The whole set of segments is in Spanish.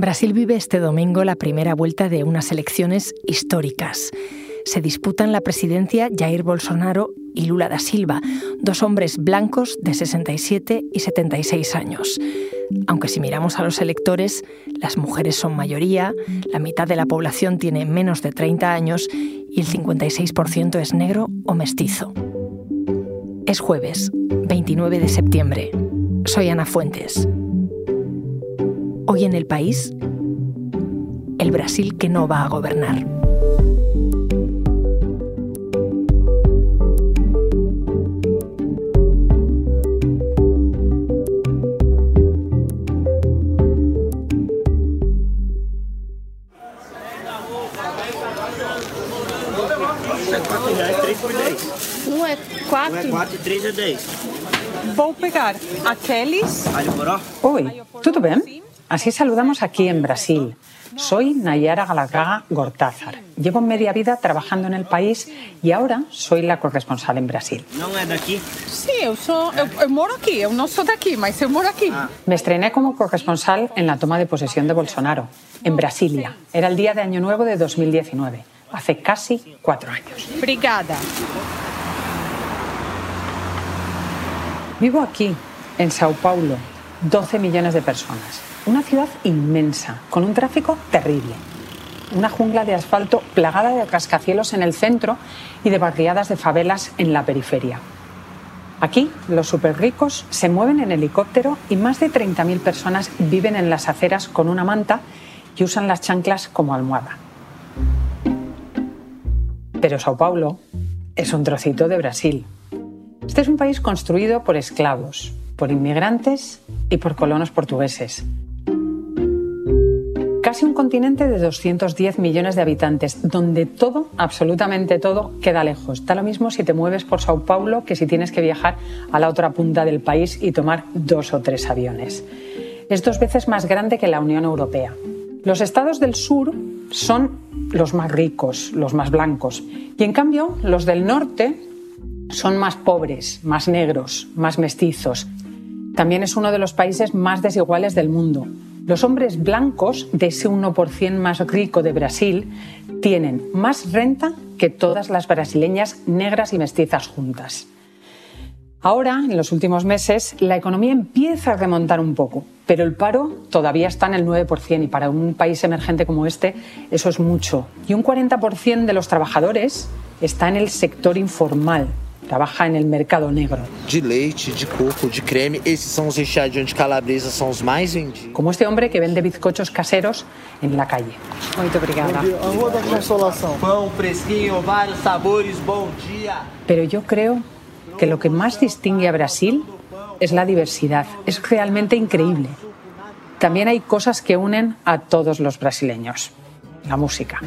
Brasil vive este domingo la primera vuelta de unas elecciones históricas. Se disputan la presidencia Jair Bolsonaro y Lula da Silva, dos hombres blancos de 67 y 76 años. Aunque si miramos a los electores, las mujeres son mayoría, la mitad de la población tiene menos de 30 años y el 56% es negro o mestizo. Es jueves, 29 de septiembre. Soy Ana Fuentes. Hoy en el país, el Brasil que no va a gobernar. Um é quatro. Um é 4 e 3 é 10. Vou pegar aqueles. Alho poró? Uy, ¿todo bien? Así saludamos aquí en Brasil. Soy Nayara Galagaga Gortázar. Llevo media vida trabajando en el país y ahora soy la corresponsal en Brasil. É daqui? Sim, eu sou. Eu, eu moro aqui. Eu não sou daqui, mas eu moro aqui. Me estrené como corresponsal en la toma de posesión de Bolsonaro, en Brasilia. Era el día de Año Nuevo de 2019, hace casi cuatro años. Obrigada. Vivo aquí, en Sao Paulo, 12 millones de personas. Una ciudad inmensa, con un tráfico terrible. Una jungla de asfalto plagada de rascacielos en el centro y de barriadas de favelas en la periferia. Aquí, los superricos se mueven en helicóptero y más de 30.000 personas viven en las aceras con una manta y usan las chanclas como almohada. Pero Sao Paulo es un trocito de Brasil. Este es un país construido por esclavos, por inmigrantes y por colonos portugueses. Casi un continente de 210 millones de habitantes, donde todo, absolutamente todo, queda lejos. Da lo mismo si te mueves por Sao Paulo que si tienes que viajar a la otra punta del país y tomar dos o tres aviones. Es dos veces más grande que la Unión Europea. Los estados del sur son los más ricos, los más blancos, y en cambio los del norte son más pobres, más negros, más mestizos. También es uno de los países más desiguales del mundo. Los hombres blancos de ese 1% más rico de Brasil tienen más renta que todas las brasileñas negras y mestizas juntas. Ahora, en los últimos meses, la economía empieza a remontar un poco, pero el paro todavía está en el 9% y para un país emergente como este eso es mucho. Y un 40% de los trabajadores está en el sector informal, trabaja en el mercado negro. de leite, de coco, de creme. Esses são os recheadinhos de calabresa, são os mais vendidos. Como este hombre que vende bizcochos caseros en la calle. Muy obrigada. Rua da Consolação. Pão fresquinho, vários sabores, bom dia. Pero yo creo que lo que más distingue a Brasil es la diversidad. Es realmente increíble. También hay cosas que unen a todos los brasileños. La música.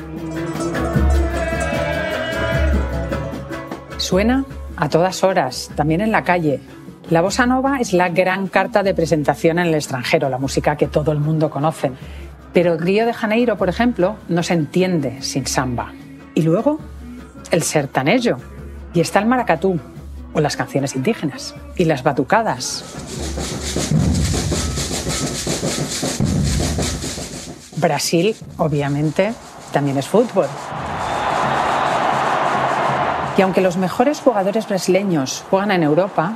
Suena a todas horas, también en la calle. La bossa nova es la gran carta de presentación en el extranjero, la música que todo el mundo conoce. Pero Río de Janeiro, por ejemplo, no se entiende sin samba. Y luego, el sertanejo. Y está el maracatú, o las canciones indígenas, y las batucadas. Brasil, obviamente, también es fútbol. Y aunque los mejores jugadores brasileños juegan en Europa,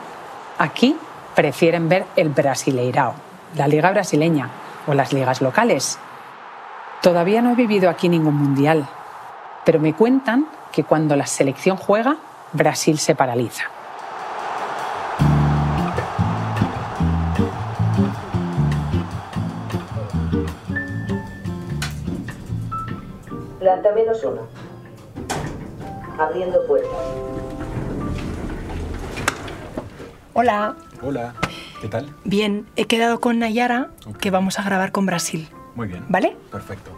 aquí prefieren ver el Brasileirao, la liga brasileña o las ligas locales. Todavía no he vivido aquí ningún mundial, pero me cuentan que cuando la selección juega, Brasil se paraliza. Planta menos uno. Abriendo puertas. Hola. Hola, ¿qué tal? Bien, he quedado con Nayara que vamos a grabar con Brasil. Muy bien. ¿Vale? Perfecto.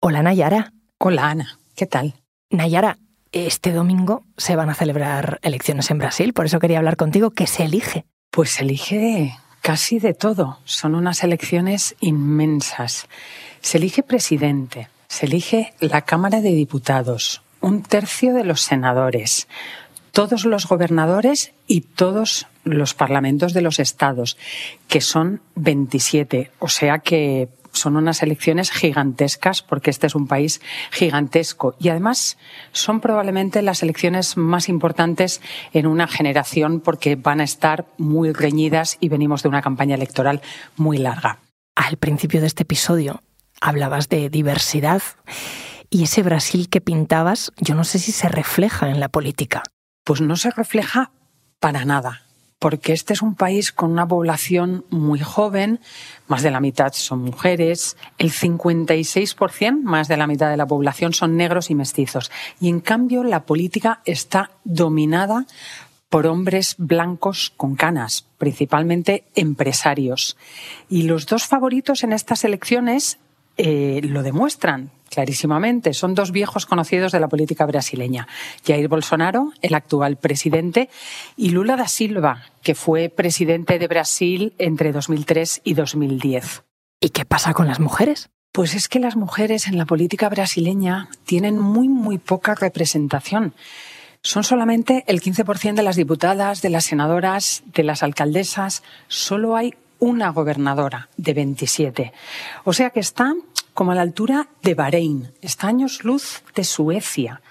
Hola Nayara. Hola Ana, ¿qué tal? Nayara, este domingo se van a celebrar elecciones en Brasil, por eso quería hablar contigo. ¿Qué se elige? Pues se elige casi de todo. Son unas elecciones inmensas. Se elige presidente, se elige la Cámara de Diputados, un tercio de los senadores. todos los gobernadores y todos los parlamentos de los estados, que son 27. O sea que son unas elecciones gigantescas porque este es un país gigantesco y además son probablemente las elecciones más importantes en una generación porque van a estar muy reñidas y venimos de una campaña electoral muy larga. Al principio de este episodio hablabas de diversidad y ese Brasil que pintabas, yo no sé si se refleja en la política. Pues no se refleja para nada porque este es un país con una población muy joven, más de la mitad son mujeres, el 56%, más de la mitad de la población son negros y mestizos. Y en cambio la política está dominada por hombres blancos con canas, principalmente empresarios. Y los dos favoritos en estas elecciones eh, lo demuestran clarísimamente. Son dos viejos conocidos de la política brasileña. Jair Bolsonaro, el actual presidente, y Lula da Silva, que fue presidente de Brasil entre 2003 y 2010. ¿Y qué pasa con las mujeres? Pues es que las mujeres en la política brasileña tienen muy, muy poca representación. Son solamente el 15% de las diputadas, de las senadoras, de las alcaldesas. Solo hay una gobernadora de 27. O sea que está como a la altura de Bahrein, está años luz de Suecia,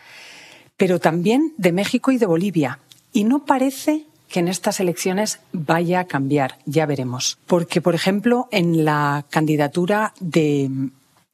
pero también de México y de Bolivia. Y no parece que en estas elecciones vaya a cambiar, ya veremos. Porque, por ejemplo, en la candidatura de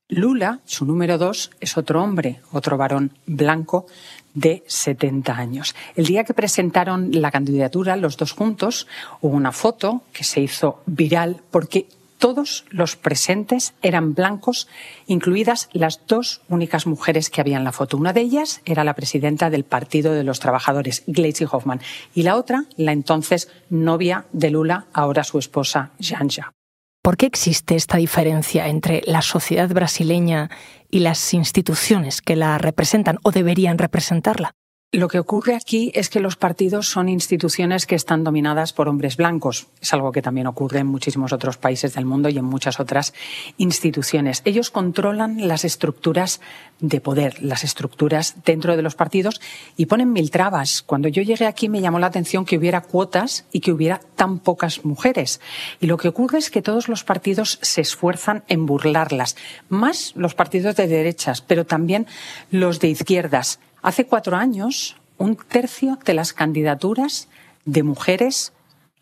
Lula, su número dos, es otro hombre, otro varón blanco de 70 años. El día que presentaron la candidatura, los dos juntos, hubo una foto que se hizo viral porque todos los presentes eran blancos, incluidas las dos únicas mujeres que había en la foto. Una de ellas era la presidenta del Partido de los Trabajadores, Gleisi Hoffman, y la otra, la entonces novia de Lula, ahora su esposa, Janja. ¿Por qué existe esta diferencia entre la sociedad brasileña y las instituciones que la representan o deberían representarla? Lo que ocurre aquí es que los partidos son instituciones que están dominadas por hombres blancos. Es algo que también ocurre en muchísimos otros países del mundo y en muchas otras instituciones. Ellos controlan las estructuras de poder, las estructuras dentro de los partidos y ponen mil trabas. Cuando yo llegué aquí me llamó la atención que hubiera cuotas y que hubiera tan pocas mujeres. Y lo que ocurre es que todos los partidos se esfuerzan en burlarlas, más los partidos de derechas, pero también los de izquierdas Hace cuatro años, un tercio de las candidaturas de mujeres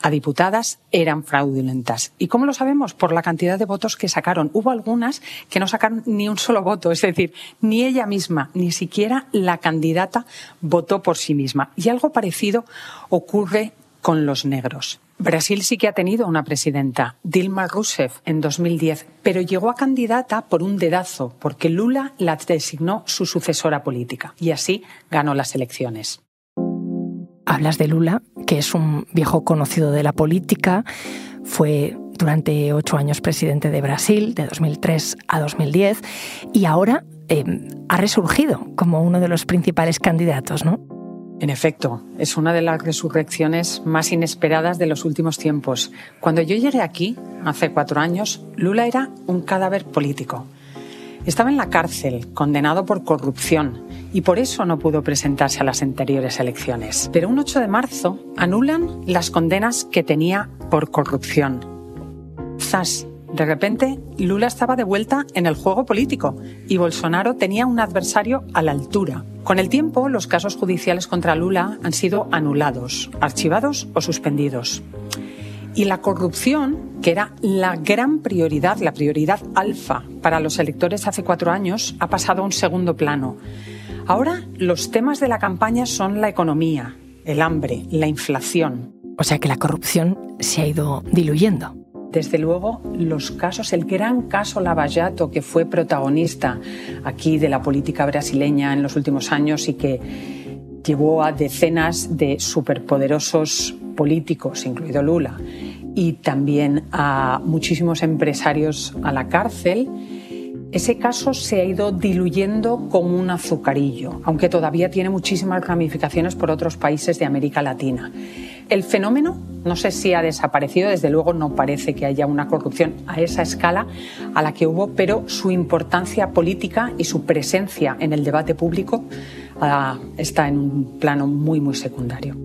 a diputadas eran fraudulentas. ¿Y cómo lo sabemos? Por la cantidad de votos que sacaron. Hubo algunas que no sacaron ni un solo voto, es decir, ni ella misma, ni siquiera la candidata votó por sí misma. Y algo parecido ocurre con los negros. Brasil sí que ha tenido una presidenta, Dilma Rousseff, en 2010, pero llegó a candidata por un dedazo, porque Lula la designó su sucesora política y así ganó las elecciones. Hablas de Lula, que es un viejo conocido de la política, fue durante ocho años presidente de Brasil, de 2003 a 2010, y ahora eh, ha resurgido como uno de los principales candidatos, ¿no? En efecto, es una de las resurrecciones más inesperadas de los últimos tiempos. Cuando yo llegué aquí, hace cuatro años, Lula era un cadáver político. Estaba en la cárcel, condenado por corrupción, y por eso no pudo presentarse a las anteriores elecciones. Pero un 8 de marzo anulan las condenas que tenía por corrupción. Zas, de repente, Lula estaba de vuelta en el juego político y Bolsonaro tenía un adversario a la altura. Con el tiempo, los casos judiciales contra Lula han sido anulados, archivados o suspendidos. Y la corrupción, que era la gran prioridad, la prioridad alfa para los electores hace cuatro años, ha pasado a un segundo plano. Ahora los temas de la campaña son la economía, el hambre, la inflación. O sea que la corrupción se ha ido diluyendo. Desde luego, los casos, el gran caso Lavallato, que fue protagonista aquí de la política brasileña en los últimos años y que llevó a decenas de superpoderosos políticos, incluido Lula, y también a muchísimos empresarios a la cárcel, ese caso se ha ido diluyendo como un azucarillo, aunque todavía tiene muchísimas ramificaciones por otros países de América Latina. El fenómeno no sé si ha desaparecido, desde luego no parece que haya una corrupción a esa escala a la que hubo, pero su importancia política y su presencia en el debate público ah, está en un plano muy, muy secundario.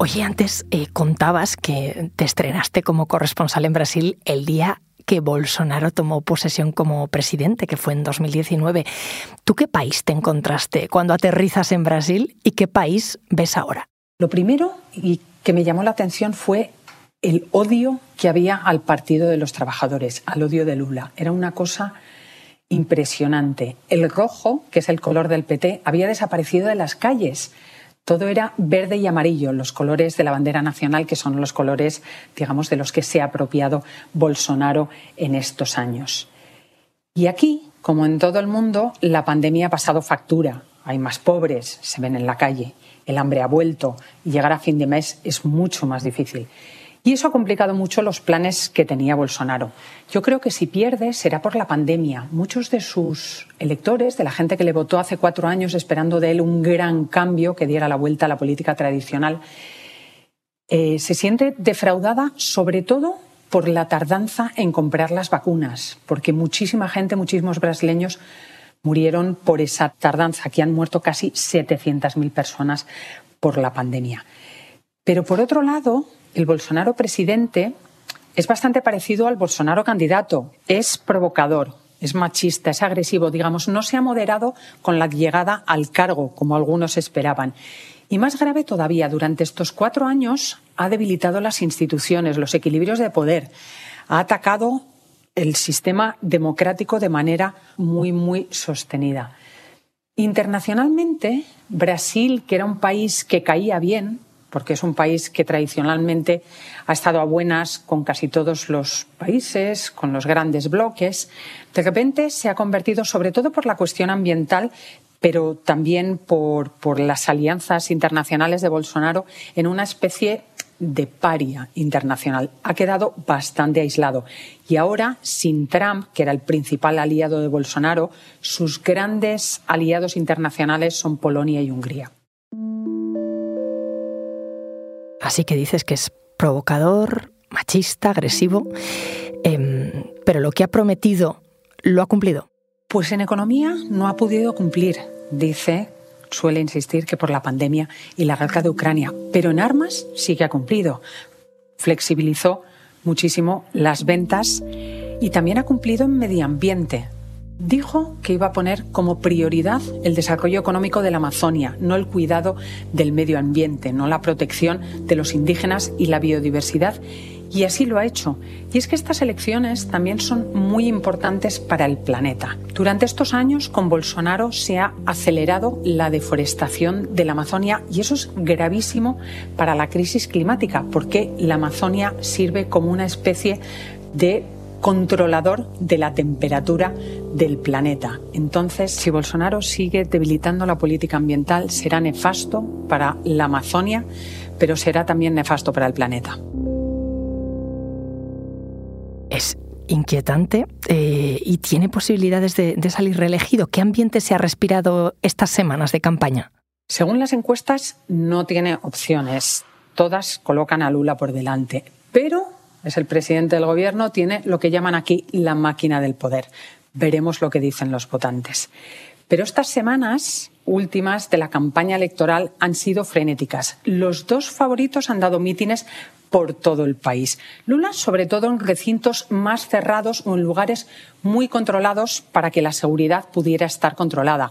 Oye, antes eh, contabas que te estrenaste como corresponsal en Brasil el día que Bolsonaro tomó posesión como presidente, que fue en 2019. ¿Tú qué país te encontraste cuando aterrizas en Brasil y qué país ves ahora? Lo primero y que me llamó la atención fue el odio que había al Partido de los Trabajadores, al odio de Lula. Era una cosa impresionante. El rojo, que es el color del PT, había desaparecido de las calles. Todo era verde y amarillo, los colores de la bandera nacional, que son los colores, digamos, de los que se ha apropiado Bolsonaro en estos años. Y aquí, como en todo el mundo, la pandemia ha pasado factura. Hay más pobres, se ven en la calle, el hambre ha vuelto y llegar a fin de mes es mucho más difícil. Y eso ha complicado mucho los planes que tenía Bolsonaro. Yo creo que si pierde será por la pandemia. Muchos de sus electores, de la gente que le votó hace cuatro años esperando de él un gran cambio que diera la vuelta a la política tradicional, eh, se siente defraudada sobre todo por la tardanza en comprar las vacunas, porque muchísima gente, muchísimos brasileños murieron por esa tardanza. Aquí han muerto casi 700.000 personas por la pandemia. Pero por otro lado, el Bolsonaro presidente es bastante parecido al Bolsonaro candidato. Es provocador, es machista, es agresivo, digamos, no se ha moderado con la llegada al cargo, como algunos esperaban. Y más grave todavía, durante estos cuatro años ha debilitado las instituciones, los equilibrios de poder, ha atacado el sistema democrático de manera muy, muy sostenida. Internacionalmente, Brasil, que era un país que caía bien, porque es un país que tradicionalmente ha estado a buenas con casi todos los países, con los grandes bloques, de repente se ha convertido, sobre todo por la cuestión ambiental, pero también por, por las alianzas internacionales de Bolsonaro, en una especie de paria internacional. Ha quedado bastante aislado. Y ahora, sin Trump, que era el principal aliado de Bolsonaro, sus grandes aliados internacionales son Polonia y Hungría. Así que dices que es provocador, machista, agresivo, em, pero lo que ha prometido lo ha cumplido. Pues en economía no ha podido cumplir, dice, suele insistir que por la pandemia y la guerra de Ucrania, pero en armas sí que ha cumplido. Flexibilizó muchísimo las ventas y también ha cumplido en medio ambiente dijo que iba a poner como prioridad el desarrollo económico de la Amazonia, no el cuidado del medio ambiente, no la protección de los indígenas y la biodiversidad. Y así lo ha hecho. Y es que estas elecciones también son muy importantes para el planeta. Durante estos años, con Bolsonaro se ha acelerado la deforestación de la Amazonia y eso es gravísimo para la crisis climática, porque la Amazonia sirve como una especie de controlador de la temperatura del planeta. Entonces, si Bolsonaro sigue debilitando la política ambiental, será nefasto para la Amazonia, pero será también nefasto para el planeta. Es inquietante eh, y tiene posibilidades de, de salir reelegido. ¿Qué ambiente se ha respirado estas semanas de campaña? Según las encuestas, no tiene opciones. Todas colocan a Lula por delante. Pero es el presidente del gobierno, tiene lo que llaman aquí la máquina del poder. Veremos lo que dicen los votantes. Pero estas semanas últimas de la campaña electoral han sido frenéticas. Los dos favoritos han dado mítines por todo el país. Lula, sobre todo en recintos más cerrados o en lugares muy controlados para que la seguridad pudiera estar controlada.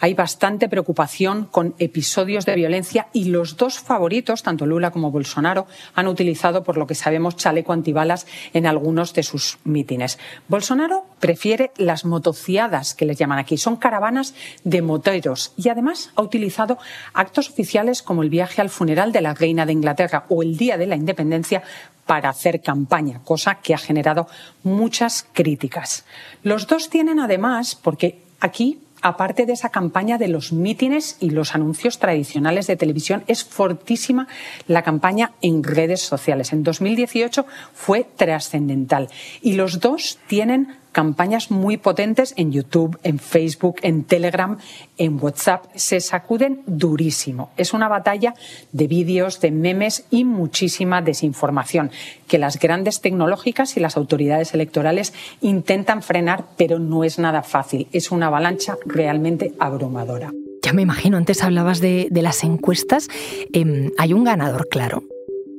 Hay bastante preocupación con episodios de violencia y los dos favoritos, tanto Lula como Bolsonaro, han utilizado, por lo que sabemos, chaleco antibalas en algunos de sus mítines. Bolsonaro prefiere las motociadas, que les llaman aquí. Son caravanas de moteros y además ha utilizado actos oficiales como el viaje al funeral de la reina de Inglaterra o el Día de la Independencia para hacer campaña, cosa que ha generado muchas críticas. Los dos tienen además, porque aquí aparte de esa campaña de los mítines y los anuncios tradicionales de televisión, es fortísima la campaña en redes sociales. En 2018 fue trascendental y los dos tienen campañas muy potentes en YouTube, en Facebook, en Telegram, en WhatsApp. Se sacuden durísimo. Es una batalla de vídeos, de memes y muchísima desinformación que las grandes tecnológicas y las autoridades electorales intentan frenar, pero no es nada fácil. Es una avalancha realmente abrumadora. Ya me imagino, antes hablabas de, las encuestas. Em, hay un ganador claro.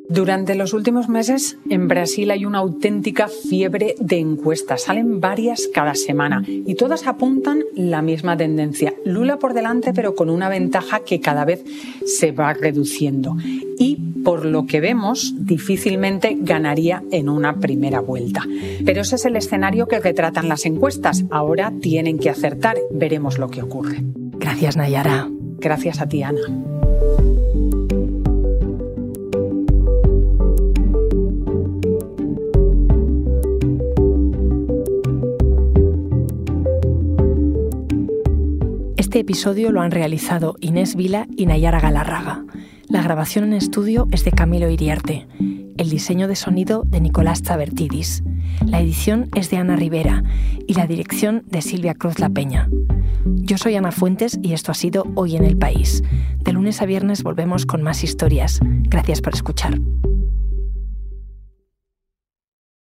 Durante los últimos meses en Brasil hay una auténtica fiebre de encuestas. Salen varias cada semana y todas apuntan la misma tendencia. Lula por delante pero con una ventaja que cada vez se va reduciendo. Y por lo que vemos, difícilmente ganaría en una primera vuelta. Pero ese es el escenario que retratan las encuestas. Ahora tienen que acertar. Veremos lo que ocurre. Gracias, Nayara. Gracias a ti, Ana. Este episodio lo han realizado Inés Vila y Nayara Galarraga. La grabación en estudio es de Camilo Iriarte. El diseño de sonido de Nicolás Tabertidis. La edición es de Ana Rivera y la dirección de Silvia Cruz La Peña. Yo soy Ana Fuentes y esto ha sido Hoy en el País. De lunes a viernes volvemos con más historias. Gracias por escuchar.